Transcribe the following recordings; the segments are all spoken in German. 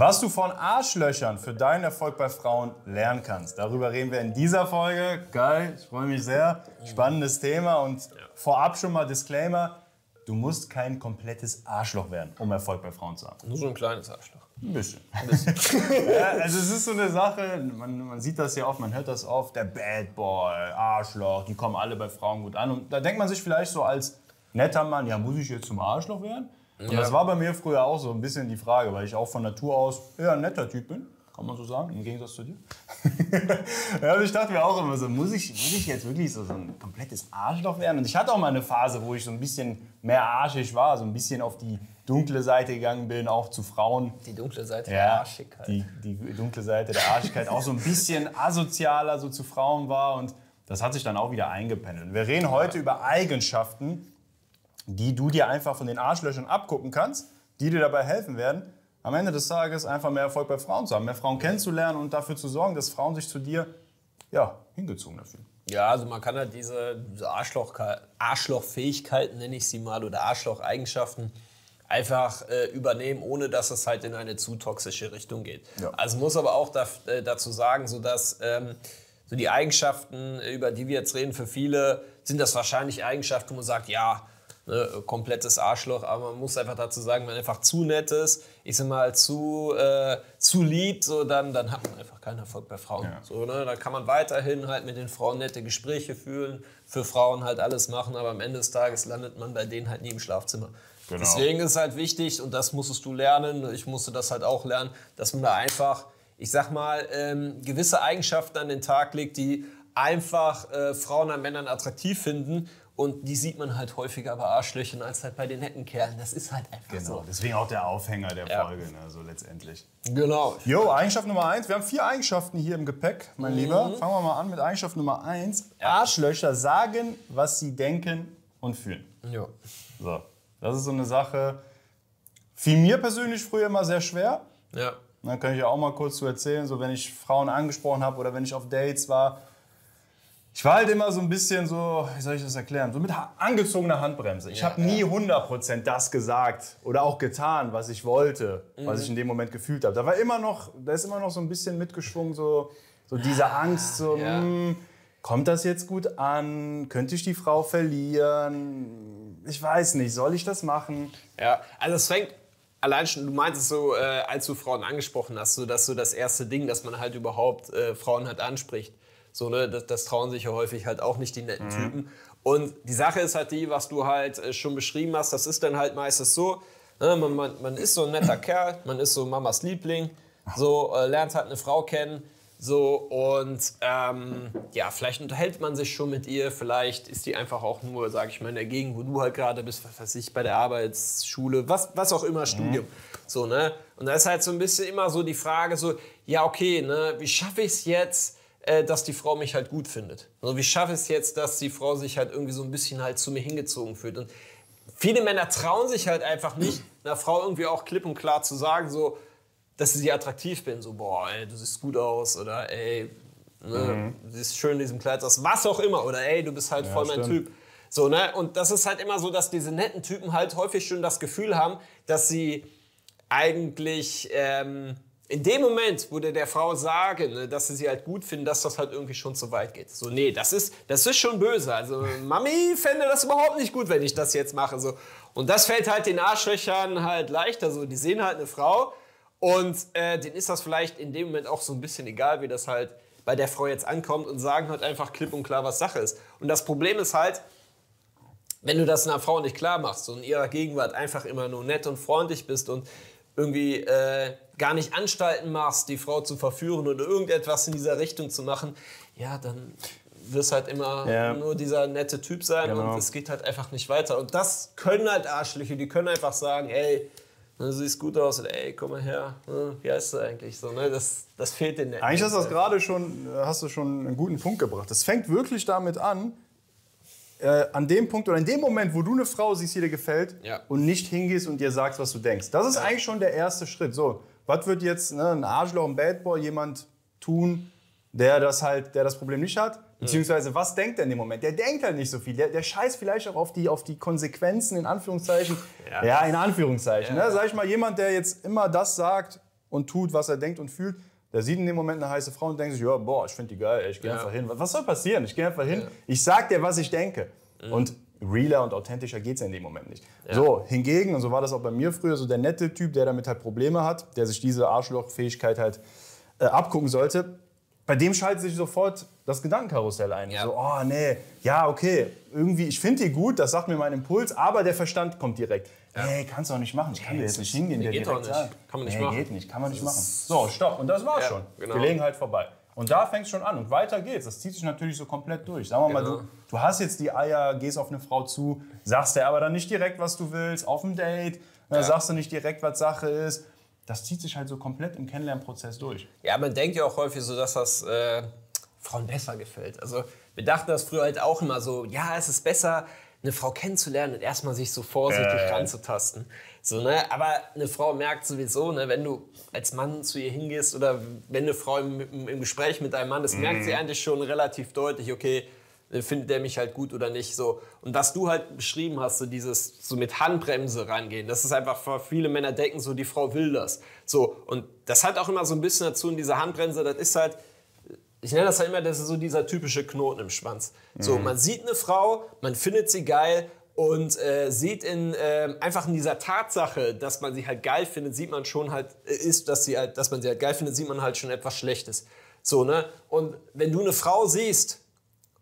Was du von Arschlöchern für deinen Erfolg bei Frauen lernen kannst, darüber reden wir in dieser Folge. Geil, ich freue mich sehr. Spannendes Thema und vorab schon mal Disclaimer. Du musst kein komplettes Arschloch werden, um Erfolg bei Frauen zu haben. Nur so ein kleines Arschloch. Ein bisschen. ja, also es ist so eine Sache, man, man sieht das ja oft, man hört das oft, der Bad Boy, Arschloch, die kommen alle bei Frauen gut an. Und da denkt man sich vielleicht so als netter Mann, ja, muss ich jetzt zum Arschloch werden? Und Ja. das war bei mir früher auch so ein bisschen die Frage, weil ich auch von Natur aus eher ein netter Typ bin. Kann man so sagen, im Gegensatz zu dir. ja, und ich dachte mir auch immer so, muss ich, muss ich jetzt wirklich so, so ein komplettes Arschloch werden? Und ich hatte auch mal eine Phase, wo ich so ein bisschen mehr arschig war, so ein bisschen auf die dunkle Seite gegangen bin, auch zu Frauen. Die dunkle Seite der Ja, Arschigkeit. die, die dunkle Seite der Arschigkeit auch so ein bisschen asozialer so zu Frauen war und das hat sich dann auch wieder eingependelt. Wir reden heute über Eigenschaften, die du dir einfach von den Arschlöchern abgucken kannst, die dir dabei helfen werden, am Ende des Tages einfach mehr Erfolg bei Frauen zu haben, mehr Frauen kennenzulernen und dafür zu sorgen, dass Frauen sich zu dir ja, hingezogen fühlen. Ja, also man kann halt diese, Arschloch, Arschlochfähigkeiten, nenne ich sie mal, oder Arschlocheigenschaften einfach äh, übernehmen, ohne dass es halt in eine zu toxische Richtung geht. Ja. Also muss aber auch da, äh, dazu sagen, so dass ähm, so die Eigenschaften, über die wir jetzt reden, für viele sind das wahrscheinlich Eigenschaften, wo man sagt, ja, ne, komplettes Arschloch, aber man muss einfach dazu sagen, wenn man einfach zu nett ist, ich sag mal, zu, äh, zu lieb, so, dann, dann hat man einfach keinen Erfolg bei Frauen. Ja. So, ne, da kann man weiterhin halt mit den Frauen nette Gespräche führen, für Frauen halt alles machen, aber am Ende des Tages landet man bei denen halt nie im Schlafzimmer. Genau. Deswegen ist es halt wichtig, und das musstest du lernen, ich musste das halt auch lernen, dass man da einfach, ich sag mal, ähm, gewisse Eigenschaften an den Tag legt, die einfach äh, Frauen an Männern attraktiv finden. Und die sieht man halt häufiger bei Arschlöchern als halt bei den netten Kerlen. Das ist halt einfach Genau, so. deswegen auch der Aufhänger der Ja. Folge, ne, so letztendlich. Genau. Jo, Eigenschaft Nummer eins. Wir haben vier Eigenschaften hier im Gepäck, mein Lieber. Fangen wir mal an mit Eigenschaft Nummer eins. Arschlöcher sagen, was sie denken und fühlen. Ja. So, das ist so eine Sache. Fiel mir persönlich früher immer sehr schwer. Ja. Dann kann ich ja auch mal kurz zu erzählen, so wenn ich Frauen angesprochen habe oder wenn ich auf Dates war. Ich war halt immer so ein bisschen so, wie soll ich das erklären, so mit angezogener Handbremse. Ich Ja, habe nie 100% das gesagt oder auch getan, was ich wollte, was Mhm. ich in dem Moment gefühlt habe. Da war immer noch, da ist immer noch so ein bisschen mitgeschwungen, so, so diese Angst, so, ja. hm, kommt das jetzt gut an? Könnte ich die Frau verlieren? Ich weiß nicht, soll ich das machen? Ja, also es fängt allein schon, du meintest so, äh, als du Frauen angesprochen hast, so dass so das erste Ding, dass man halt überhaupt äh, Frauen halt anspricht. So, ne, das, das trauen sich ja häufig halt auch nicht die netten Typen. Und die Sache ist halt die, was du halt äh, schon beschrieben hast, das ist dann halt meistens so, ne, man, man, man ist so ein netter Kerl, man ist so Mamas Liebling, so äh, lernt halt eine Frau kennen, so und ähm, ja, vielleicht unterhält man sich schon mit ihr, vielleicht ist die einfach auch nur, sag ich mal, in der Gegend, wo du halt gerade bist, was weiß ich, bei der Arbeitsschule, was, was auch immer, Studium. So, ne? Und da ist halt so ein bisschen immer so die Frage, so, ja, okay, ne, wie schaffe ich es jetzt, äh, dass die Frau mich halt gut findet? Also, wie schaffe ich es jetzt, dass die Frau sich halt irgendwie so ein bisschen halt zu mir hingezogen fühlt? Und viele Männer trauen sich halt einfach nicht, einer Frau irgendwie auch klipp und klar zu sagen, so, dass sie attraktiv bin. So, boah, ey, du siehst gut aus oder ey, ne, du siehst schön in diesem Kleid aus, was auch immer. Oder ey, du bist halt voll mein stimmt. Typ. So, ne? Und das ist halt immer so, dass diese netten Typen halt häufig schon das Gefühl haben, dass sie eigentlich ähm, in dem Moment, wo der, Frau sagen, ne, dass sie sie halt gut finden, dass das halt irgendwie schon zu weit geht. So, nee, das ist, das ist schon böse. Also, Mami fände das überhaupt nicht gut, wenn ich das jetzt mache. So. Und das fällt halt den Arschlöchern halt leichter. So. Die sehen halt eine Frau und äh, denen ist das vielleicht in dem Moment auch so ein bisschen egal, wie das halt bei der Frau jetzt ankommt und sagen halt einfach klipp und klar, was Sache ist. Und das Problem ist halt, wenn du das einer Frau nicht klar machst und in ihrer Gegenwart einfach immer nur nett und freundlich bist und irgendwie äh, gar nicht Anstalten machst, die Frau zu verführen oder irgendetwas in dieser Richtung zu machen, ja, dann wirst halt immer Ja. nur dieser nette Typ sein Genau. und es geht halt einfach nicht weiter. Und das können halt Arschlöcher, die können einfach sagen, ey, ne, du siehst gut aus oder ey, komm mal her, ne, wie heißt du eigentlich so, ne? Das, das fehlt den Netten. Eigentlich hast du das gerade schon, hast du schon einen guten Punkt gebracht. Es fängt wirklich damit an, äh, an dem Punkt oder in dem Moment, wo du eine Frau siehst, die dir gefällt Ja. und nicht hingehst und dir sagst, was du denkst. Das ist eigentlich schon der erste Schritt. So, was wird jetzt ne, ein Arschloch, ein Bad Boy, jemand tun, der das halt, der das Problem nicht hat? Beziehungsweise, was denkt er in dem Moment? Der denkt halt nicht so viel. Der, der scheißt vielleicht auch auf die, auf die Konsequenzen, in Anführungszeichen. Ja, Ja. in Anführungszeichen. Ne? Sag ich mal, jemand, der jetzt immer das sagt, und tut, was er denkt und fühlt. Der sieht in dem Moment eine heiße Frau und denkt sich, ja, boah, ich finde die geil, ich gehe Ja. einfach hin. Was- soll passieren? Ich gehe einfach hin, ich sag dir, was ich denke. Mhm. Und realer und authentischer geht es in dem Moment nicht. So, hingegen, und so war das auch bei mir früher, so der nette Typ, der damit halt Probleme hat, der sich diese Arschlochfähigkeit halt äh, abgucken sollte, bei dem schaltet sich sofort das Gedankenkarussell ein. Ja. So, oh nee, ja, okay, irgendwie, ich finde die gut, das sagt mir mein Impuls, aber der Verstand kommt direkt. Hey, kannst du auch nicht machen, ich kann dir jetzt nicht hingehen, dir geht doch nicht. Kann man nicht nee, machen. geht nicht, kann man nicht machen. So, stopp, und das war's Ja, schon. genau. Gelegenheit vorbei. Und da fängt es schon an und weiter geht's. Das zieht sich natürlich so komplett durch. Sagen wir mal, Genau. du, du hast jetzt die Eier, gehst auf eine Frau zu, sagst dir aber dann nicht direkt, was du willst, auf dem Date, dann sagst du nicht direkt, was Sache ist. Das zieht sich halt so komplett im Kennenlernprozess durch. Ja, man denkt ja auch häufig so, dass das äh, Frauen besser gefällt. Also wir dachten das früher halt auch immer so, ja, es ist besser, eine Frau kennenzulernen und erstmal sich so vorsichtig Äh. ranzutasten. So, ne? Aber eine Frau merkt sowieso, ne, wenn du als Mann zu ihr hingehst oder wenn eine Frau im, im, im Gespräch mit einem Mann ist, merkt Mhm. sie eigentlich schon relativ deutlich, okay, äh, findet der mich halt gut oder nicht so. Und was du halt beschrieben hast, so dieses so mit Handbremse rangehen, das ist einfach, für viele Männer denken so, die Frau will das. So, und das hat auch immer so ein bisschen dazu in dieser Handbremse, das ist halt, ich nenne das halt immer, das ist so dieser typische Knoten im Schwanz. So, man sieht eine Frau, man findet sie geil und äh, sieht in ähm, einfach in dieser Tatsache, dass man sie halt geil findet, sieht man schon halt, äh, ist, dass sie halt, dass man sie halt geil findet, sieht man halt schon etwas Schlechtes. So, ne? Und wenn du eine Frau siehst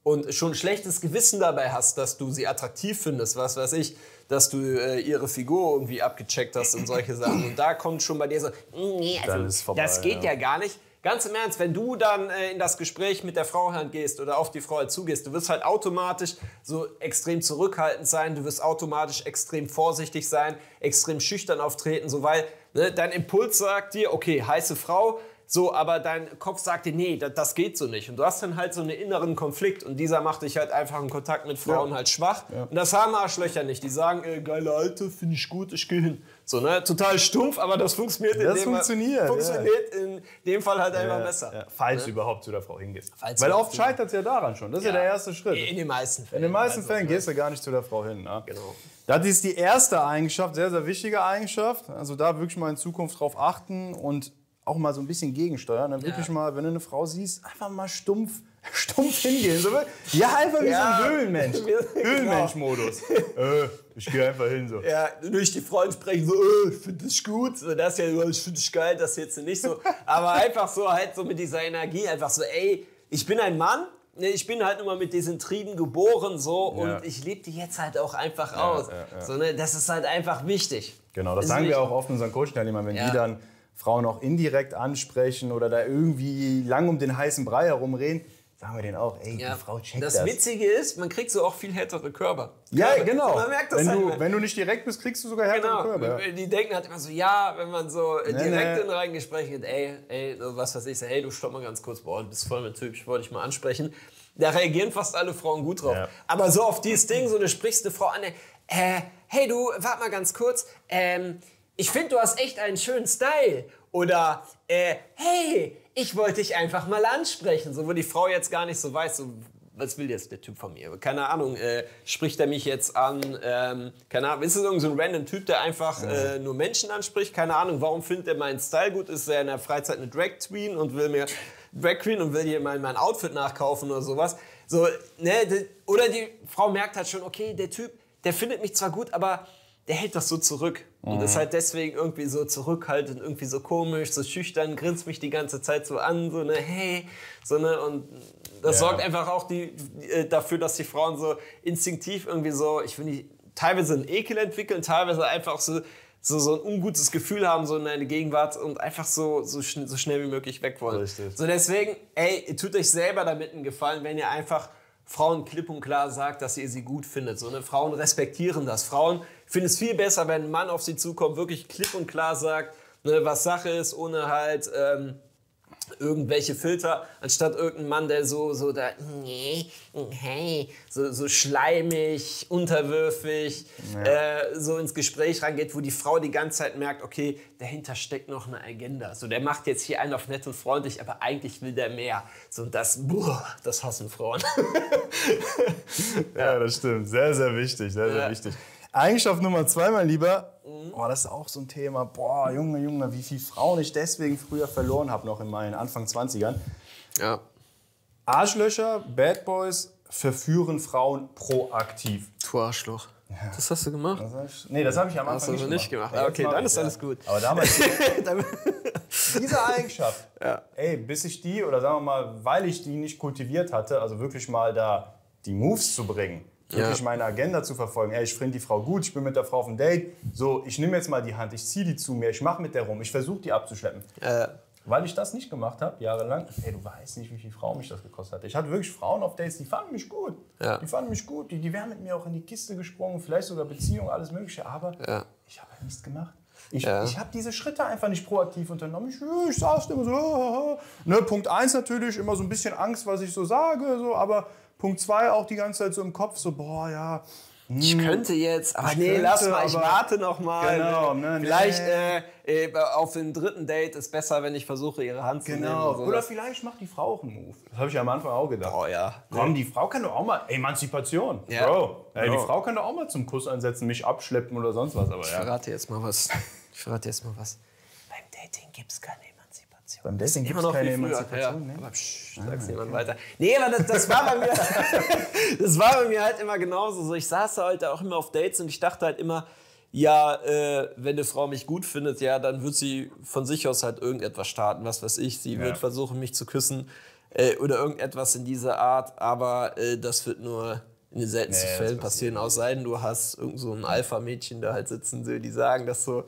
und schon ein schlechtes Gewissen dabei hast, dass du sie attraktiv findest, was weiß ich, dass du äh, ihre Figur irgendwie abgecheckt hast und solche Sachen. Und da kommt schon bei dir so, nee, also, das geht ja. ja gar nicht. Ganz im Ernst, wenn du dann äh, in das Gespräch mit der Frau gehst oder auf die Frau zugehst, du wirst halt automatisch so extrem zurückhaltend sein, du wirst automatisch extrem vorsichtig sein, extrem schüchtern auftreten, so weil ne, dein Impuls sagt dir, okay, heiße Frau, so, aber dein Kopf sagt dir, nee, das, das geht so nicht. Und du hast dann halt so einen inneren Konflikt und dieser macht dich halt einfach im Kontakt mit Frauen Ja. halt schwach. Und das haben Arschlöcher nicht. Die sagen, äh, geile Alte, finde ich gut, ich gehe hin. So, ne? Total stumpf, aber das funktioniert in Das dem funktioniert, ja. funktioniert in dem Fall halt einfach Ja, besser. ja, falls du überhaupt zu der Frau hingehst. Falls Weil oft scheitert es ja daran schon. Das ist ja, der erste Schritt. In den meisten Fällen. In den meisten Also, Fällen ne? gehst du gar nicht zu der Frau hin. Ne? Genau. Das ist die erste Eigenschaft, sehr, sehr wichtige Eigenschaft. Also da wirklich mal in Zukunft drauf achten und auch mal so ein bisschen gegensteuern. Dann wirklich Ja. mal, wenn du eine Frau siehst, einfach mal stumpf, stumpf hingehen. So, ja, einfach wie Ja. so ein Höhlenmensch. Genau. Höhlenmensch-Modus. äh, ich gehe einfach hin so. Ja, durch die Freunde sprechen so, äh, ich finde dich gut. So, das ist ja, ich finde dich geil, das jetzt nicht so. Aber einfach so halt so mit dieser Energie, einfach so, ey, ich bin ein Mann. ne, Ich bin halt nur mal mit diesen Trieben geboren so Ja. und ich lebe die jetzt halt auch einfach aus. ja, ja. So, ne, das ist halt einfach wichtig. Genau, das Ist sagen wir wichtig. auch oft unseren Coach-Teilnehmern, wenn Ja. die dann Frauen auch indirekt ansprechen oder da irgendwie lang um den heißen Brei herumreden, sagen wir denen auch, ey, Ja. die Frau checkt das das. Witzige ist, man kriegt so auch viel härtere Körper. Ja, Körper. genau. Man merkt das wenn, halt. du, wenn du nicht direkt bist, kriegst du sogar härtere Genau, Körper. Ja. die denken halt immer so, ja, wenn man so Nee, direkt nee. in ein Gespräch geht, ey, ey, so was weiß ich, so, hey, du stopp mal ganz kurz, boah, du bist voll mit Typ, ich wollte dich mal ansprechen. Da reagieren fast alle Frauen gut drauf. Ja. Aber so auf dieses Ding, so du sprichst eine Frau an, äh, hey du, warte mal ganz kurz, ähm, ich finde, du hast echt einen schönen Style. Oder, äh, hey, ich wollte dich einfach mal ansprechen. So, wo die Frau jetzt gar nicht so weiß, so, was will jetzt der Typ von mir? Keine Ahnung, äh, spricht er mich jetzt an? Ähm, keine Ahnung, ist es irgend so ein random Typ, der einfach äh, nur Menschen anspricht? Keine Ahnung, warum findet er meinen Style gut? Ist er in der Freizeit eine Drag Queen und will mir Drag Queen und will hier mein, mein Outfit nachkaufen oder sowas? So, ne, de- oder die Frau merkt halt schon, okay, der Typ, der findet mich zwar gut, aber der hält das so zurück und ist halt deswegen irgendwie so zurückhaltend, irgendwie so komisch, so schüchtern, grinst mich die ganze Zeit so an, so ne, hey, so ne, und das Ja. sorgt einfach auch die, äh, dafür, dass die Frauen so instinktiv irgendwie so, ich finde, teilweise einen Ekel entwickeln, teilweise einfach so, so, so ein ungutes Gefühl haben, so in eine Gegenwart und einfach so, so, schn so schnell wie möglich weg wollen. Richtig. So deswegen, ey, tut euch selber damit einen Gefallen, wenn ihr einfach Frauen klipp und klar sagt, dass ihr sie gut findet. So, ne? Frauen respektieren das. Frauen finden es viel besser, wenn ein Mann auf sie zukommt, wirklich klipp und klar sagt, ne, was Sache ist, ohne halt ähm, irgendwelche Filter, anstatt irgendein Mann, der so, so da, nee, hey, so, so schleimig, unterwürfig, äh, so ins Gespräch reingeht, wo die Frau die ganze Zeit merkt, okay, dahinter steckt noch eine Agenda. So, der macht jetzt hier einen auf nett und freundlich, aber eigentlich will der mehr. So, und das, boah, das hassen Frauen. Ja, das stimmt. Sehr, sehr wichtig. Sehr, sehr Ja. wichtig. Eigenschaft Nummer zwei, mein Lieber. boah, das ist auch so ein Thema. Boah, Junge, Junge, wie viele Frauen ich deswegen früher verloren habe, noch in meinen Anfang 20ern. Ja. Arschlöcher, Bad Boys verführen Frauen proaktiv. Du Arschloch. Das hast du gemacht? Das hab ich, nee, das habe ich am Anfang Hast du also nicht gemacht. Ja, Ah, okay, dann ist ja. alles gut. Aber damals, diese Eigenschaft, Ja. ey, bis ich die, oder sagen wir mal, weil ich die nicht kultiviert hatte, also wirklich mal da die Moves zu bringen, wirklich Ja. meine Agenda zu verfolgen, ey, ich finde die Frau gut, ich bin mit der Frau auf ein Date, so, ich nehme jetzt mal die Hand, ich ziehe die zu mir, ich mache mit der rum, ich versuche die abzuschleppen. äh, Weil ich das nicht gemacht habe, jahrelang, ey, du weißt nicht, wie viel Frauen mich das gekostet hat. Ich hatte wirklich Frauen auf Dates, die fanden mich gut. Ja. Die fanden mich gut, die, die wären mit mir auch in die Kiste gesprungen, vielleicht sogar Beziehung, alles Mögliche, aber Ja. ich habe halt nichts gemacht. Ich, Ja. ich habe diese Schritte einfach nicht proaktiv unternommen. Ich, ich saß immer so. Ne, Punkt eins natürlich, immer so ein bisschen Angst, was ich so sage, so, aber Punkt zwei auch die ganze Zeit so im Kopf, so, boah, ja. ich könnte jetzt, aber Ich nee, könnte, lass mal, ich warte noch mal. Genau, ne, Vielleicht nee. äh, äh, auf dem dritten Date ist besser, wenn ich versuche, ihre Hand zu nehmen. Genau. so. Oder vielleicht macht die Frau auch einen Move. Das habe ich am Anfang auch gedacht. Oh ja. Komm, die Frau kann doch auch mal. Emanzipation. Ja. Bro. Ey, die Bro. Frau kann doch auch mal zum Kuss ansetzen, mich abschleppen oder sonst was. Aber Ich ja. verrate jetzt mal was. Ich verrate jetzt mal was. Beim Dating gibt es keine Emanzipation. Beim Dating Immer gibt's noch keine. Emanzipation, Ja. ne? Aber psch, sag's niemand weiter. Nee, aber das, das, war bei mir, das war bei mir halt immer genauso. So, ich saß da halt auch immer auf Dates und ich dachte halt immer, ja, äh, wenn eine Frau mich gut findet, ja, dann wird sie von sich aus halt irgendetwas starten, was weiß ich. Sie wird versuchen, mich zu küssen äh, oder irgendetwas in dieser Art, aber äh, das wird nur in den seltensten Nee, Fällen passieren, aus sei denn, du hast irgend so ein Alpha-Mädchen da halt sitzen, die sagen das so.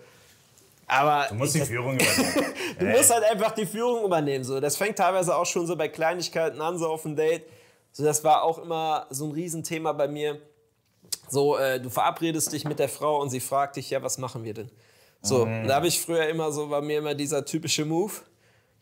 Aber Du musst die Führung übernehmen. Du musst halt einfach die Führung übernehmen. So. Das fängt teilweise auch schon so bei Kleinigkeiten an, so auf dem Date. So, das war auch immer so ein Riesenthema bei mir. So, äh, du verabredest dich mit der Frau und sie fragt dich, ja, was machen wir denn? So, und da habe ich früher immer so, war mir immer dieser typische Move.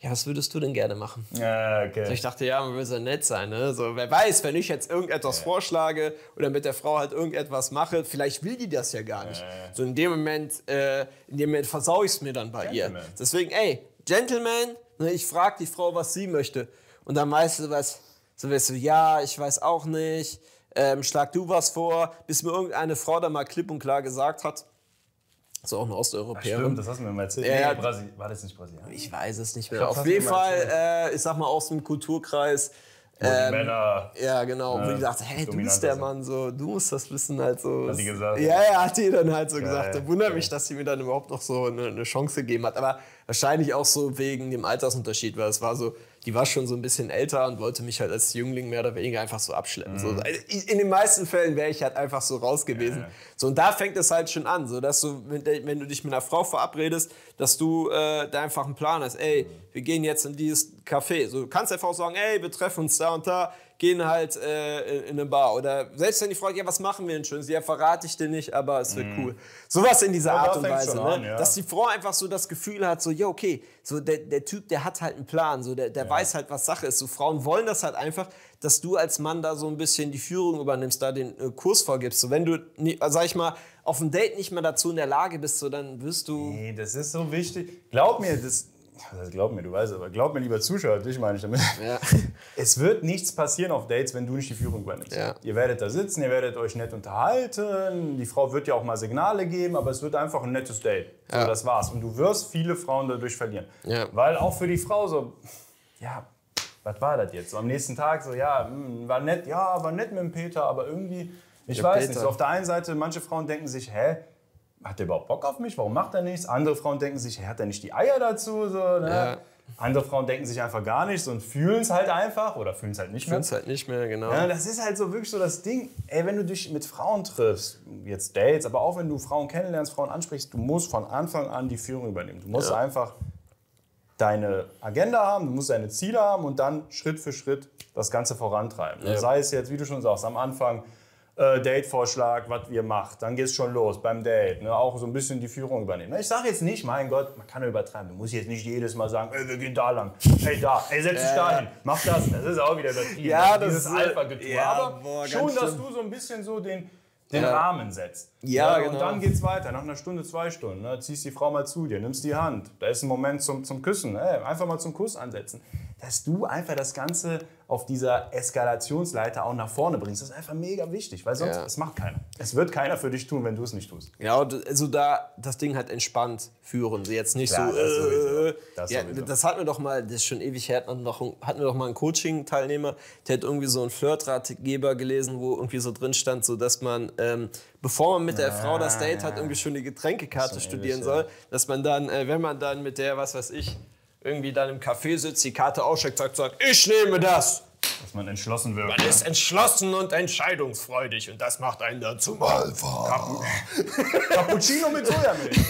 Ja, was würdest du denn gerne machen? ja, okay. Ich dachte, ja, man will so nett sein. Ne? So, wer weiß, wenn ich jetzt irgendetwas vorschlage oder mit der Frau halt irgendetwas mache, vielleicht will die das ja gar nicht. So in dem Moment, äh, in dem Moment versau ich es mir dann bei ihr. Gentleman. Deswegen, ey, Gentleman, ne, ich frage die Frau, was sie möchte. Und dann meist du was, so wirst du, ja, ich weiß auch nicht, ähm, schlag du was vor, bis mir irgendeine Frau da mal klipp und klar gesagt hat, so auch eine Osteuropäerin. Stimmt, das hast du mir mal erzählt. Ja. Nee, Brasi war das nicht Brasilien? Ich weiß es nicht mehr. glaub, das Auf jeden Fall, äh, ich sag mal, aus dem Kulturkreis. Ähm, Männer. ja, genau. Wo äh, die dachte, hey, du bist der. Mann, so, du musst das wissen halt so. Hat die gesagt? Ja, ja, hat die dann halt so gesagt. Geil, Wundert geil. mich, dass sie mir dann überhaupt noch so eine, eine Chance gegeben hat. Aber wahrscheinlich auch so wegen dem Altersunterschied, weil es war so, die war schon so ein bisschen älter und wollte mich halt als Jüngling mehr oder weniger einfach so abschleppen. So, Mhm. also in den meisten Fällen wäre ich halt einfach so raus gewesen. So, und da fängt es halt schon an, so dass du, wenn, du dich mit einer Frau verabredest, dass du äh, da einfach einen Plan hast. Ey, wir gehen jetzt in dieses Café. So, du kannst einfach auch sagen, ey, wir treffen uns da und da, gehen halt äh, in, in eine Bar. Oder selbst wenn die fragt, ja, was machen wir denn schön? Ja, verrate ich dir nicht, aber es wird cool. Sowas in dieser. Ja, Art und Weise. Ne? an, ja. Dass die Frau einfach so das Gefühl hat, so, ja, okay, so der, der Typ, der hat halt einen Plan, so, der, der weiß halt, was Sache ist. So Frauen wollen das halt einfach, dass du als Mann da so ein bisschen die Führung übernimmst, da den äh, Kurs vorgibst. So, wenn du, also, sag ich mal, auf dem Date nicht mehr dazu in der Lage bist, so, dann wirst du. Nee, das ist so wichtig. Glaub mir, das. Das glaub mir, du weißt, aber glaub mir, lieber Zuschauer, dich meine ich damit. Ja. Es wird nichts passieren auf Dates, wenn du nicht die Führung übernimmst. Ja. Ihr werdet da sitzen, ihr werdet euch nett unterhalten, die Frau wird dir auch mal Signale geben, aber es wird einfach ein nettes Date. So, Ja. das war's. Und du wirst viele Frauen dadurch verlieren. Ja. Weil auch für die Frau so, ja, was war das jetzt? So am nächsten Tag so, ja, hm, war nett, ja, war nett mit dem Peter, aber irgendwie, ich Der weiß Peter. nicht. So auf der einen Seite, manche Frauen denken sich, hä, hat der überhaupt Bock auf mich? Warum macht er nichts? Andere Frauen denken sich, hat er nicht die Eier dazu? So, ne? Ja. Andere Frauen denken sich einfach gar nichts und fühlen es halt einfach oder fühlen es halt nicht mehr. Find's halt nicht mehr, genau. Ja, das ist halt so wirklich so das Ding. Ey, wenn du dich mit Frauen triffst, jetzt Dates, aber auch wenn du Frauen kennenlernst, Frauen ansprichst, du musst von Anfang an die Führung übernehmen. Du musst Ja. einfach deine Agenda haben, du musst deine Ziele haben und dann Schritt für Schritt das Ganze vorantreiben. Ja. Sei es jetzt, wie du schon sagst, am Anfang äh, Date-Vorschlag, was ihr macht, dann geht es schon los beim Date. Ne? Auch so ein bisschen die Führung übernehmen. Ich sage jetzt nicht, mein Gott, man kann ja übertreiben. Du musst jetzt nicht jedes Mal sagen, ey, wir gehen da lang, ey, da, ey, setz dich da hin, mach das. Das ist auch wieder übertrieben. Ja, Also das Dieses ist- Alpha-Getue. ja, Aber boah, schon, dass schlimm. du so ein bisschen so den, den Ja. Rahmen setzt. Ja, Und genau. dann geht's weiter. Nach einer Stunde, zwei Stunden, ne, ziehst die Frau mal zu dir, nimmst die Hand. Da ist ein Moment zum, zum Küssen. Ey, einfach mal zum Kuss ansetzen. Dass du einfach das Ganze auf dieser Eskalationsleiter auch nach vorne bringst. Das ist einfach mega wichtig, weil sonst Ja. es macht keiner. Es wird keiner für dich tun, wenn du es nicht tust. Ja, also da das Ding halt entspannt führen. So Jetzt nicht Klar, so. das. Äh, Das ja, das hatten wir doch mal, das ist schon ewig her, hatten wir doch, hatten wir doch mal einen Coaching-Teilnehmer, der hat irgendwie so einen Flirtratgeber gelesen, wo irgendwie so drin stand, so dass man, ähm, bevor man mit der Frau das Date hat, irgendwie schon die Getränkekarte ist studieren ewig, soll, dass man dann, äh, wenn man dann mit der, was weiß ich, irgendwie dann im Café sitzt, die Karte aussteckt, sagt, sagt, ich nehme das. Dass man entschlossen wirkt. Man ist entschlossen und entscheidungsfreudig und das macht einen dann zum Alpha. Cappuccino mit Sojamilch.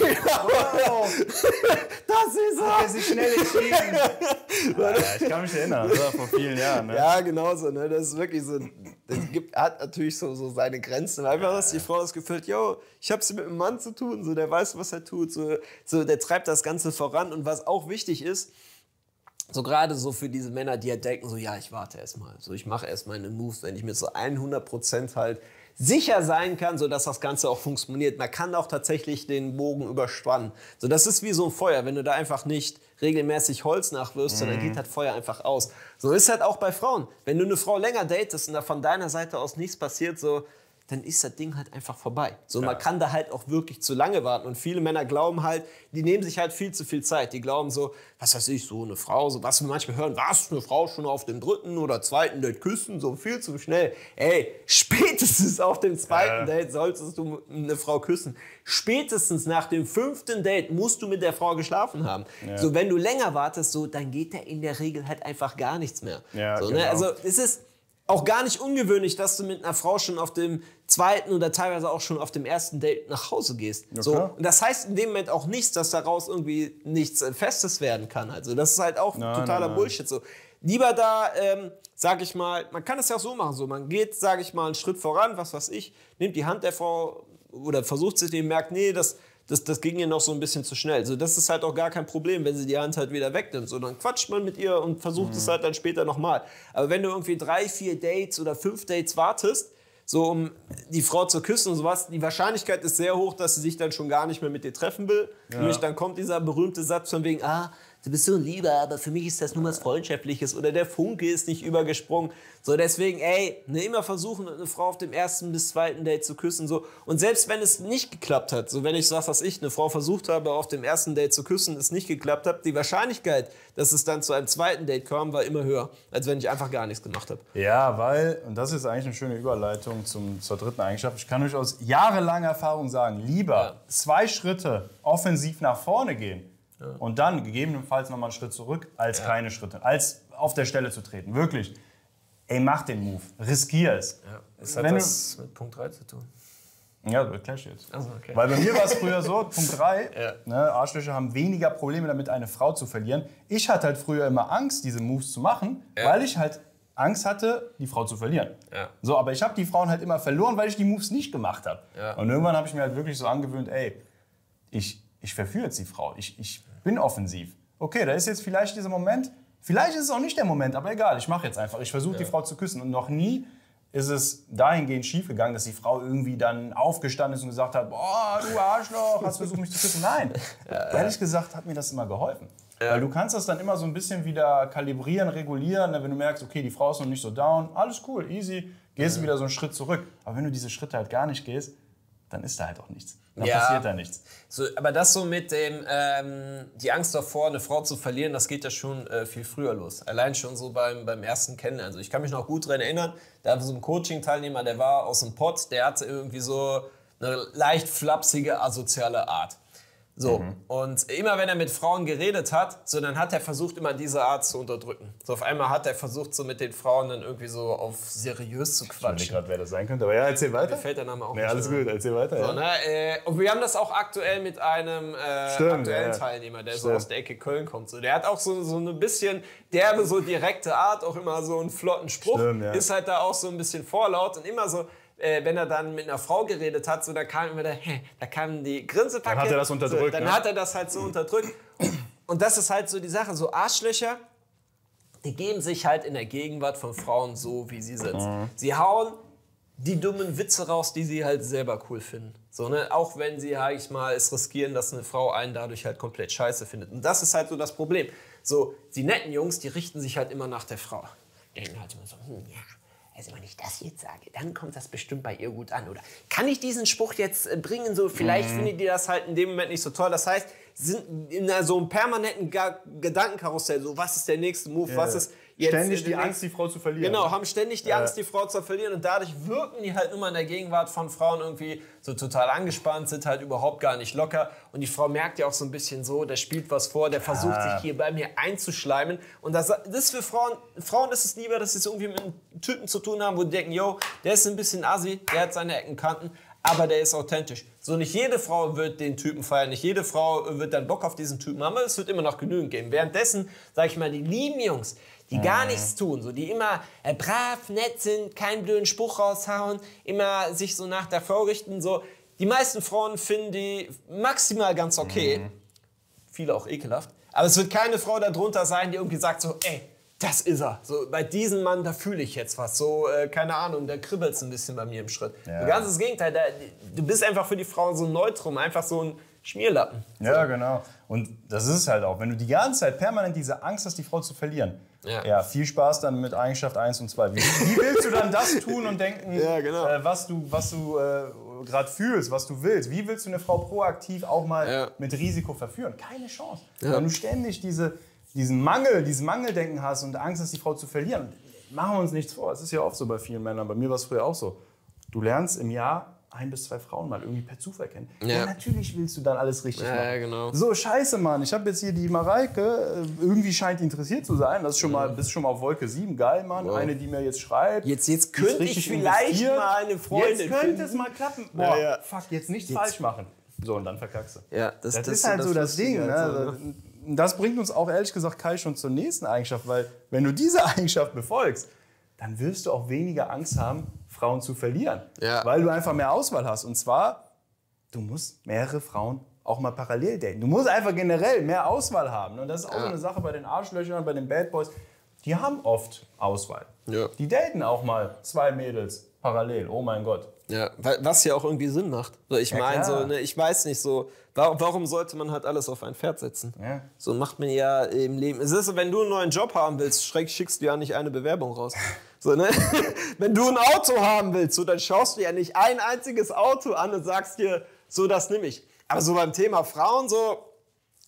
Wow. Das ist Er ist sich schnell entschieden. Ja, ich kann mich erinnern, das war vor vielen Jahren. Ne? Ja, genau so. Ne? Das ist wirklich so. Das gibt, hat natürlich so, so seine Grenzen. Einfach, dass die Frau das Gefühl hat, yo, ich habe es mit einem Mann zu tun, so, der weiß, was er tut, so, so, der treibt das Ganze voran. Und was auch wichtig ist, so gerade so für diese Männer, die halt denken, so, ja, ich warte erstmal, so, ich mache erst meine Moves, wenn ich mir so 100% halt sicher sein kann, so dass das Ganze auch funktioniert. Man kann auch tatsächlich den Bogen überspannen. So, das ist wie so ein Feuer, wenn du da einfach nicht regelmäßig Holz nachwirfst, so, dann geht das Feuer einfach aus. So ist halt auch bei Frauen. Wenn du eine Frau länger datest und da von deiner Seite aus nichts passiert, so, dann ist das Ding halt einfach vorbei. So, man kann da halt auch wirklich zu lange warten. Und viele Männer glauben halt, die nehmen sich halt viel zu viel Zeit. Die glauben so, was weiß ich, so eine Frau, so was wir manchmal hören, was, eine Frau schon auf dem dritten oder zweiten Date küssen, so viel zu schnell. Ey, spätestens auf dem zweiten Ja. Date solltest du eine Frau küssen. Spätestens nach dem fünften Date musst du mit der Frau geschlafen haben. So, wenn du länger wartest, so, dann geht da in der Regel halt einfach gar nichts mehr. Ja, so, genau. ne? Also, es ist auch gar nicht ungewöhnlich, dass du mit einer Frau schon auf dem zweiten oder teilweise auch schon auf dem ersten Date nach Hause gehst. so. klar. Und das heißt in dem Moment auch nichts, dass daraus irgendwie nichts äh, Festes werden kann. Also das ist halt auch Nein, totaler nein, nein. Bullshit. So. Lieber da, ähm, sag ich mal, man kann es ja auch so machen. So. Man geht, sag ich mal, einen Schritt voran, was weiß ich, nimmt die Hand der Frau oder versucht sie dem, merkt, nee, das, das, das ging ihr noch so ein bisschen zu schnell. So, das ist halt auch gar kein Problem, wenn sie die Hand halt wieder wegnimmt. So, dann quatscht man mit ihr und versucht es halt dann später nochmal. Aber wenn du irgendwie drei, vier Dates oder fünf Dates wartest, so um die Frau zu küssen und sowas, die Wahrscheinlichkeit ist sehr hoch, dass sie sich dann schon gar nicht mehr mit dir treffen will. Nämlich dann kommt dieser berühmte Satz von wegen, ah, du bist so ein Lieber, aber für mich ist das nur was Freundschaftliches oder der Funke ist nicht übergesprungen. So, deswegen, ey, ne, immer versuchen, eine Frau auf dem ersten bis zweiten Date zu küssen. So. Und selbst wenn es nicht geklappt hat, so wenn ich sag, was ich, eine Frau versucht habe, auf dem ersten Date zu küssen, es nicht geklappt hat, die Wahrscheinlichkeit, dass es dann zu einem zweiten Date kam, war immer höher, als wenn ich einfach gar nichts gemacht habe. Ja, weil, und das ist eigentlich eine schöne Überleitung zum, zur dritten Eigenschaft, ich kann euch aus jahrelanger Erfahrung sagen, lieber Ja. zwei Schritte offensiv nach vorne gehen und dann gegebenenfalls nochmal einen Schritt zurück, als keine Schritte, als auf der Stelle zu treten. Wirklich. Ey, mach den Move, riskier es. Das Wenn du- mit Punkt 3 zu tun. Ja, das dir jetzt. Also, okay. Weil bei mir war es früher so, Punkt 3, Ja. ne, Arschlöcher haben weniger Probleme damit, eine Frau zu verlieren. Ich hatte halt früher immer Angst, diese Moves zu machen, Ja. weil ich halt Angst hatte, die Frau zu verlieren. Ja. So, aber ich habe die Frauen halt immer verloren, weil ich die Moves nicht gemacht habe. Ja. Und irgendwann habe ich mir halt wirklich so angewöhnt, ey, ich, ich verführe jetzt die Frau, ich, ich bin offensiv. Okay, da ist jetzt vielleicht dieser Moment, vielleicht ist es auch nicht der Moment, aber egal, ich mache jetzt einfach. Ich versuche die Frau zu küssen und noch nie ist es dahingehend schiefgegangen, dass die Frau irgendwie dann aufgestanden ist und gesagt hat, boah, du Arschloch, hast versucht mich zu küssen. Nein, ehrlich gesagt hat mir das immer geholfen. Weil du kannst das dann immer so ein bisschen wieder kalibrieren, regulieren, ne, wenn du merkst, okay, die Frau ist noch nicht so down, alles cool, easy, gehst du wieder so einen Schritt zurück. Aber wenn du diese Schritte halt gar nicht gehst, dann ist da halt auch nichts. Dann Ja. passiert da nichts. So, aber das so mit dem, ähm, die Angst davor, eine Frau zu verlieren, das geht ja schon äh, viel früher los. Allein schon so beim, beim ersten Kennenlernen. Also ich kann mich noch gut daran erinnern, da war so ein Coaching-Teilnehmer, der war aus dem Pott, der hatte irgendwie so eine leicht flapsige, asoziale Art. So, und immer wenn er mit Frauen geredet hat, so, dann hat er versucht, immer diese Art zu unterdrücken. So, auf einmal hat er versucht, so mit den Frauen dann irgendwie so auf seriös zu Ich weiß nicht quatschen. gerade, wer das sein könnte, aber ja, erzähl weiter. Mir fällt der Name auch Nee, nicht alles gut, erzähl weiter. So, ja. ne? äh, und wir haben das auch aktuell mit einem äh, Stimmt, aktuellen ja. Teilnehmer, der so Stimmt. aus der Ecke Köln kommt. So, der hat auch so, so ein bisschen derbe, so direkte Art, auch immer so einen flotten Spruch. Stimmt, ja. Ist halt da auch so ein bisschen vorlaut und immer so. Äh, wenn er dann mit einer Frau geredet hat, so da kam immer der, hä, da kam die Grinsepacke. Dann hat er das so, unterdrückt, Dann ne? hat er das halt so unterdrückt. Und das ist halt so die Sache, so Arschlöcher, die geben sich halt in der Gegenwart von Frauen so, wie sie sind. Mhm. Sie hauen die dummen Witze raus, die sie halt selber cool finden. So, ne? Auch wenn sie, sag ich mal, es riskieren, dass eine Frau einen dadurch halt komplett scheiße findet. Und das ist halt so das Problem. So, die netten Jungs, die richten sich halt immer nach der Frau. Denken halt immer so, hm, ja, also wenn ich das jetzt sage, dann kommt das bestimmt bei ihr gut an. Oder kann ich diesen Spruch jetzt äh, bringen? So, vielleicht mhm. findet ihr das halt in dem Moment nicht so toll. Das heißt, sind in so einem permanenten Gedankenkarussell. So, was ist der nächste Move? Ja. Was ist Jetzt ständig die Angst, die Frau zu verlieren. Genau, haben ständig die Angst, die Frau zu verlieren und dadurch wirken die halt immer in der Gegenwart von Frauen irgendwie so total angespannt, sind halt überhaupt gar nicht locker und die Frau merkt ja auch so ein bisschen so, der spielt was vor, der versucht ah. sich hier bei mir einzuschleimen und das, das ist für Frauen, Frauen ist es lieber, dass sie es irgendwie mit einem Typen zu tun haben, wo die denken, yo, der ist ein bisschen assi, der hat seine Eckenkanten, aber der ist authentisch. So nicht jede Frau wird den Typen feiern, nicht jede Frau wird dann Bock auf diesen Typen haben, aber es wird immer noch genügend geben. Währenddessen, sag ich mal, die lieben Jungs, die gar nichts tun, so die immer äh, brav, nett sind, keinen blöden Spruch raushauen, immer sich so nach der Frau richten, so. Die meisten Frauen finden die maximal ganz okay, mhm. viele auch ekelhaft, aber es wird keine Frau darunter sein, die irgendwie sagt so, ey, das ist er. So, bei diesem Mann, da fühle ich jetzt was. So, äh, keine Ahnung, da kribbelt es ein bisschen bei mir im Schritt. Ja. Ganz das Gegenteil. Da, du bist einfach für die Frau so ein Neutrum, einfach so ein Schmierlappen. So. Ja, genau. Und das ist es halt auch. Wenn du die ganze Zeit permanent diese Angst hast, die Frau zu verlieren, ja. ja, viel Spaß dann mit Eigenschaft 1 und 2. Wie, wie willst du dann das tun und denken, ja, genau. äh, was du, was du äh, gerade fühlst, was du willst? Wie willst du eine Frau proaktiv auch mal ja. mit Risiko verführen? Keine Chance. Wenn du ständig diese, diesen Mangel, diesen Mangeldenken hast und Angst hast, die Frau zu verlieren, machen wir uns nichts vor. Es ist ja oft so bei vielen Männern. Bei mir war es früher auch so. Du lernst im Jahr ein bis zwei Frauen mal irgendwie per Zufall kennen. Ja. ja natürlich willst du dann alles richtig ja, machen. Ja, genau. So, scheiße, Mann. Ich habe jetzt hier die Mareike. Äh, irgendwie scheint interessiert zu sein. Das ist schon mal, bist schon mal auf Wolke 7. Geil, Mann. Wow. Eine, die mir jetzt schreibt. Jetzt, jetzt könnte ich vielleicht investiert. mal eine Freundin Jetzt könnte es mal klappen. Boah, ja, fuck, jetzt nichts jetzt. falsch machen. So, und dann verkackst du. Ja, das, das, das ist halt das so das Ding. Halt ne? So, ne? Das bringt uns auch ehrlich gesagt, Kai, schon zur nächsten Eigenschaft. Weil, wenn du diese Eigenschaft befolgst, dann wirst du auch weniger Angst haben, Frauen zu verlieren. Ja. Weil du einfach mehr Auswahl hast. Und zwar, du musst mehrere Frauen auch mal parallel daten. Du musst einfach generell mehr Auswahl haben. Und das ist auch ja. so eine Sache bei den Arschlöchern, bei den Bad Boys. Die haben oft Auswahl. Ja. Die daten auch mal zwei Mädels parallel. Oh mein Gott. Ja, was ja auch irgendwie Sinn macht. So, ich ja, meine, so, ne, ich weiß nicht, so, warum, sollte man halt alles auf ein Pferd setzen? Ja. So macht man ja im Leben. Es ist, wenn du einen neuen Job haben willst, schreck, schickst du ja nicht eine Bewerbung raus. So, ne? Wenn du ein Auto haben willst, so, dann schaust du ja nicht ein einziges Auto an und sagst dir, so, das nehme ich. Aber so beim Thema Frauen, so,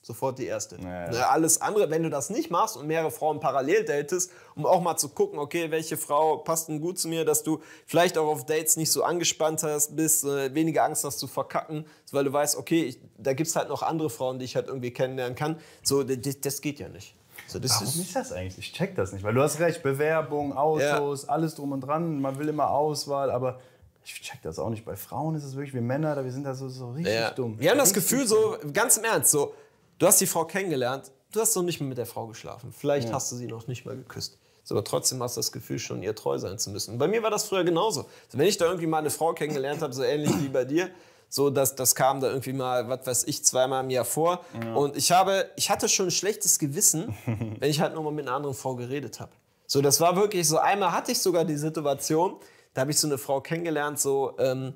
sofort die erste. Ja, ja. Ne, alles andere, wenn du das nicht machst und mehrere Frauen parallel datest, um auch mal zu gucken, okay, welche Frau passt denn gut zu mir, dass du vielleicht auch auf Dates nicht so angespannt hast, bist, äh, weniger Angst hast zu verkacken, weil du weißt, okay, ich, da gibt es halt noch andere Frauen, die ich halt irgendwie kennenlernen kann. So, das, das geht ja nicht. So, Warum ist, ist, das eigentlich? Ich check das nicht, weil du hast recht, Bewerbung, Autos, ja. alles drum und dran, man will immer Auswahl, aber ich check das auch nicht. Bei Frauen ist es wirklich, wir Männer, wir sind da so, so richtig ja. dumm. Wir haben das Gefühl, so ganz im Ernst, so, du hast die Frau kennengelernt, du hast noch nicht mehr mit der Frau geschlafen. Vielleicht ja. hast du sie noch nicht mal geküsst. So, aber trotzdem hast du das Gefühl, schon ihr treu sein zu müssen. Und bei mir war das früher genauso. Also, wenn ich da irgendwie mal eine Frau kennengelernt habe, so ähnlich wie bei dir, so dass das kam da irgendwie mal, was weiß ich, zweimal im Jahr vor. Ja. Und ich habe, ich hatte schon ein schlechtes Gewissen, wenn ich halt nochmal mit einer anderen Frau geredet habe. So, das war wirklich so. Einmal hatte ich sogar die Situation, da habe ich so eine Frau kennengelernt, so ähm,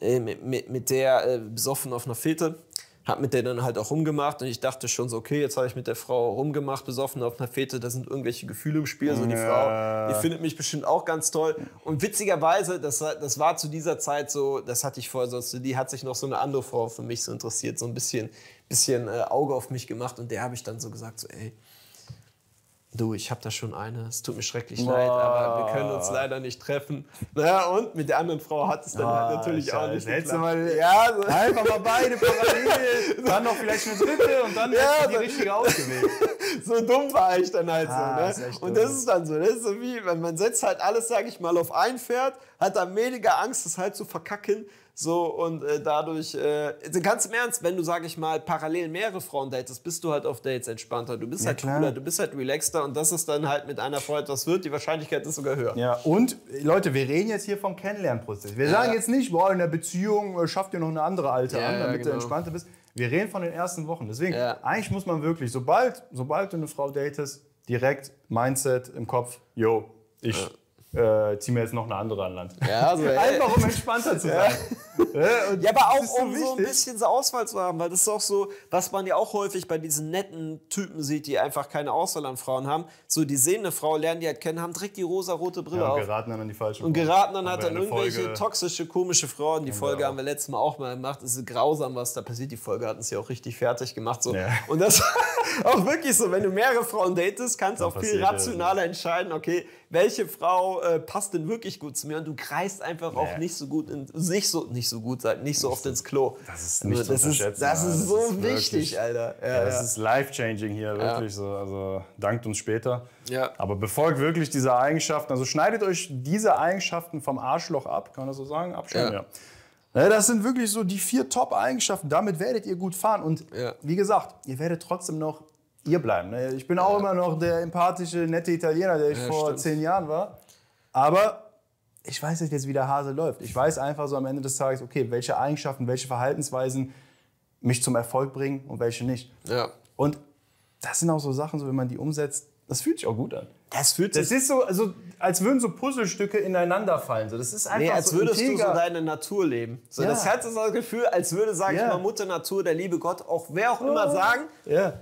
äh, mit, mit, mit der äh, besoffen auf einer Fete hab mit der dann halt auch rumgemacht und ich dachte schon so, okay, jetzt habe ich mit der Frau rumgemacht, besoffen auf einer Fete, da sind irgendwelche Gefühle im Spiel. So die ja. Frau, die findet mich bestimmt auch ganz toll. Und witzigerweise, das, das war zu dieser Zeit so, das hatte ich vorher so, die hat sich noch so eine andere Frau für mich so interessiert, so ein bisschen, bisschen äh, Auge auf mich gemacht und der habe ich dann so gesagt, so ey, Du, ich habe da schon eine, es tut mir schrecklich Boah. leid, aber wir können uns leider nicht treffen. Naja, und mit der anderen Frau hat es dann oh, halt natürlich Scheiße. auch nicht du mal, ja, so. einfach mal beide parallel, dann noch vielleicht eine dritte und dann ja, die richtige ausgewählt. so dumm war ich dann halt ah, so. Ne? Und das ist dann so, das ist so wie, man setzt halt alles, sag ich mal, auf ein Pferd, hat dann mega Angst, das halt zu verkacken so, und äh, dadurch, äh, also ganz im Ernst, wenn du, sag ich mal, parallel mehrere Frauen datest, bist du halt auf Dates entspannter. Du bist ja, halt klar. cooler, du bist halt relaxter und das ist dann halt mit einer Frau etwas wird, die Wahrscheinlichkeit ist sogar höher. Ja, und Leute, wir reden jetzt hier vom Kennenlernprozess. Wir ja. sagen jetzt nicht, boah, in der Beziehung äh, schafft ihr noch eine andere Alte ja, an, damit genau. du entspannter bist. Wir reden von den ersten Wochen. Deswegen, eigentlich muss man wirklich, sobald, sobald du eine Frau datest, direkt Mindset im Kopf, yo, ich äh, zieh mir jetzt noch eine andere an Land. Ja, also. Einfach um entspannter zu sein. Ja, aber auch ist so um so ein bisschen so Auswahl zu haben, weil das ist auch so, was man ja auch häufig bei diesen netten Typen sieht, die einfach keine Auswahl an Frauen haben. So, die sehen eine Frau, lernen die halt kennen, haben direkt die rosa-rote Brille Ja, und auf. geraten dann an die falsche Und geraten dann halt eine irgendwelche Folge- toxische, komische Frauen. Die Folge haben wir letztes Mal auch mal gemacht. Es ist grausam, was da passiert. Die Folge hat uns ja auch richtig fertig gemacht. So. Ja. Und das auch wirklich so, wenn du mehrere Frauen datest, kannst du auch viel rationaler entscheiden, okay, welche Frau äh, passt denn wirklich gut zu mir? Und du kreist einfach auch nicht so gut, in, nicht so, nicht so gut, sag, nicht so oft ins Klo. Das ist nicht zu das ist, unterschätzen, das ja. ist Das so ist wichtig, wirklich- Alter. Ja, Ja, das ja. ist life-changing hier, wirklich so. Also dankt uns später. Ja. Aber befolgt wirklich diese Eigenschaften. Also schneidet euch diese Eigenschaften vom Arschloch ab, kann man das so sagen? Abschneiden, Ja. Ja, das sind wirklich so die vier Top-Eigenschaften. Damit werdet ihr gut fahren. Und wie gesagt, ihr werdet trotzdem noch ihr bleiben. ne? Ich bin auch immer noch der empathische, nette Italiener, der ich vor stimmt. zehn Jahren war. Aber ich weiß nicht jetzt, wie der Hase läuft. Ich weiß einfach so am Ende des Tages, okay, welche Eigenschaften, welche Verhaltensweisen mich zum Erfolg bringen und welche nicht. ja. Und das sind auch so Sachen, so wenn man die umsetzt, das fühlt sich auch gut an. Das fühlt sich Das ist so, also, als würden so Puzzlestücke ineinander fallen. So, das ist einfach Nee, als so würdest du so integer. deine Natur leben. So, Ja. Das hat so das Gefühl, als würde, sag ich Ja. mal, Mutter Natur, der liebe Gott, auch wer auch immer sagen, Ja,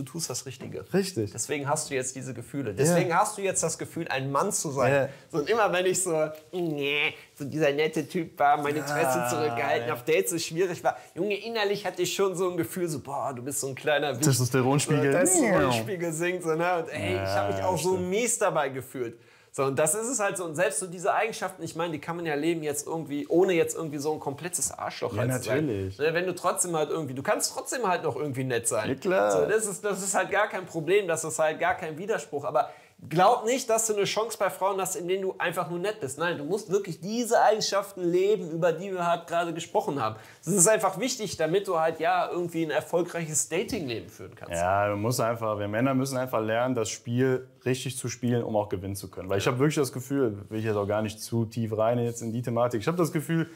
du tust das Richtige. richtig. Deswegen hast du jetzt diese Gefühle. Deswegen hast du jetzt das Gefühl, ein Mann zu sein. Ja. So, und immer wenn ich so, nee, so dieser nette Typ war, meine Fresse zurückgehalten, ja. auf Dates so schwierig war. Junge, innerlich hatte ich schon so ein Gefühl, so, boah, du bist so ein kleiner. Testosteronspiegel. So, Testosteronspiegel singt so, ne? Und ey, ich habe mich Ja, auch so mies dabei gefühlt. So, und das ist es halt so. Und selbst so diese Eigenschaften, ich meine, die kann man ja leben jetzt irgendwie, ohne jetzt irgendwie so ein komplettes Arschloch Ja, halt zu sein. natürlich. Ne, Wenn du trotzdem halt irgendwie, du kannst trotzdem halt noch irgendwie nett sein. Ja, klar. So, das, ist, das ist halt gar kein Problem, das ist halt gar kein Widerspruch. Aber glaub nicht, dass du eine Chance bei Frauen hast, in denen du einfach nur nett bist. Nein, du musst wirklich diese Eigenschaften leben, über die wir halt gerade gesprochen haben. Das ist einfach wichtig, damit du halt ja irgendwie ein erfolgreiches Datingleben führen kannst. Ja, man muss einfach, wir Männer müssen einfach lernen, das Spiel richtig zu spielen, um auch gewinnen zu können. Weil ich habe wirklich das Gefühl, will ich jetzt auch gar nicht zu tief rein jetzt in die Thematik. Ich habe das Gefühl,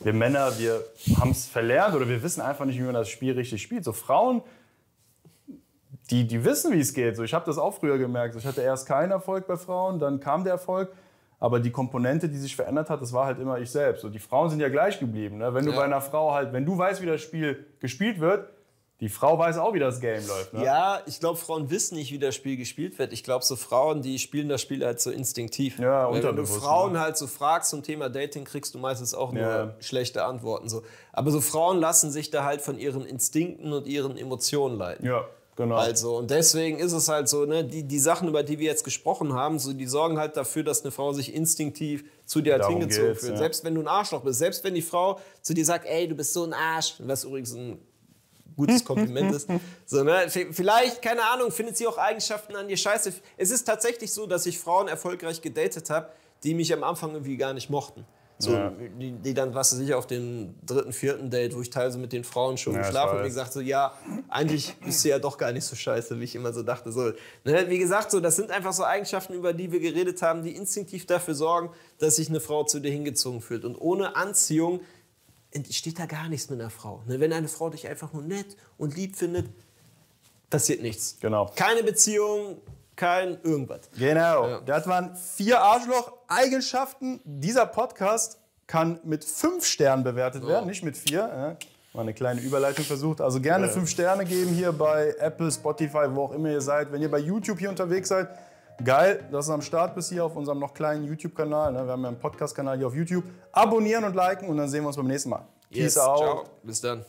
wir Männer, wir haben es verlernt oder wir wissen einfach nicht, wie man das Spiel richtig spielt. So Frauen, die, die wissen, wie es geht. So, ich habe das auch früher gemerkt. So, ich hatte erst keinen Erfolg bei Frauen, dann kam der Erfolg. Aber die Komponente, die sich verändert hat, das war halt immer ich selbst. So, die Frauen sind ja gleich geblieben. Ne? Wenn du Ja. bei einer Frau halt, wenn du weißt, wie das Spiel gespielt wird, die Frau weiß auch, wie das Game läuft. Ne? Ja, ich glaube, Frauen wissen nicht, wie das Spiel gespielt wird. Ich glaube, so Frauen, die spielen das Spiel halt so instinktiv. Ja, Wenn du unterbewusst, Frauen halt so fragst zum Thema Dating, kriegst du meistens auch nur Ja. schlechte Antworten. So. Aber so Frauen lassen sich da halt von ihren Instinkten und ihren Emotionen leiten. Ja, genau. Also, und deswegen ist es halt so, ne, die, die Sachen, über die wir jetzt gesprochen haben, so, die sorgen halt dafür, dass eine Frau sich instinktiv zu dir halt Darum hingezogen fühlt. ja. Selbst wenn du ein Arschloch bist, selbst wenn die Frau zu dir sagt, ey, du bist so ein Arsch, was übrigens ein gutes Kompliment ist. So, ne? Vielleicht, keine Ahnung, findet sie auch Eigenschaften an dir scheiße. Es ist tatsächlich so, dass ich Frauen erfolgreich gedatet habe, die mich am Anfang irgendwie gar nicht mochten. So, Ja. die, die dann, was ich, auf dem dritten, vierten Date, wo ich teilweise mit den Frauen schon Ja, geschlafen habe, weiß. gesagt so, ja, eigentlich bist du ja doch gar nicht so scheiße, wie ich immer so dachte. So, ne? Wie gesagt, so, das sind einfach so Eigenschaften, über die wir geredet haben, die instinktiv dafür sorgen, dass sich eine Frau zu dir hingezogen fühlt. Und ohne Anziehung entsteht da gar nichts mit einer Frau. Ne? Wenn eine Frau dich einfach nur nett und lieb findet, passiert nichts. Genau. Keine Beziehung, kein irgendwas. Genau. Ja. Das waren vier Arschloch-Eigenschaften. Dieser Podcast kann mit fünf Sternen bewertet werden, nicht mit vier. Ja. Mal eine kleine Überleitung versucht. Also gerne fünf Sterne geben hier bei Apple, Spotify, wo auch immer ihr seid. Wenn ihr bei YouTube hier unterwegs seid, geil, dass du am Start bist hier auf unserem noch kleinen YouTube-Kanal. ne? Wir haben ja einen Podcast-Kanal hier auf YouTube. Abonnieren und liken und dann sehen wir uns beim nächsten Mal. Peace out. Ciao. Bis dann.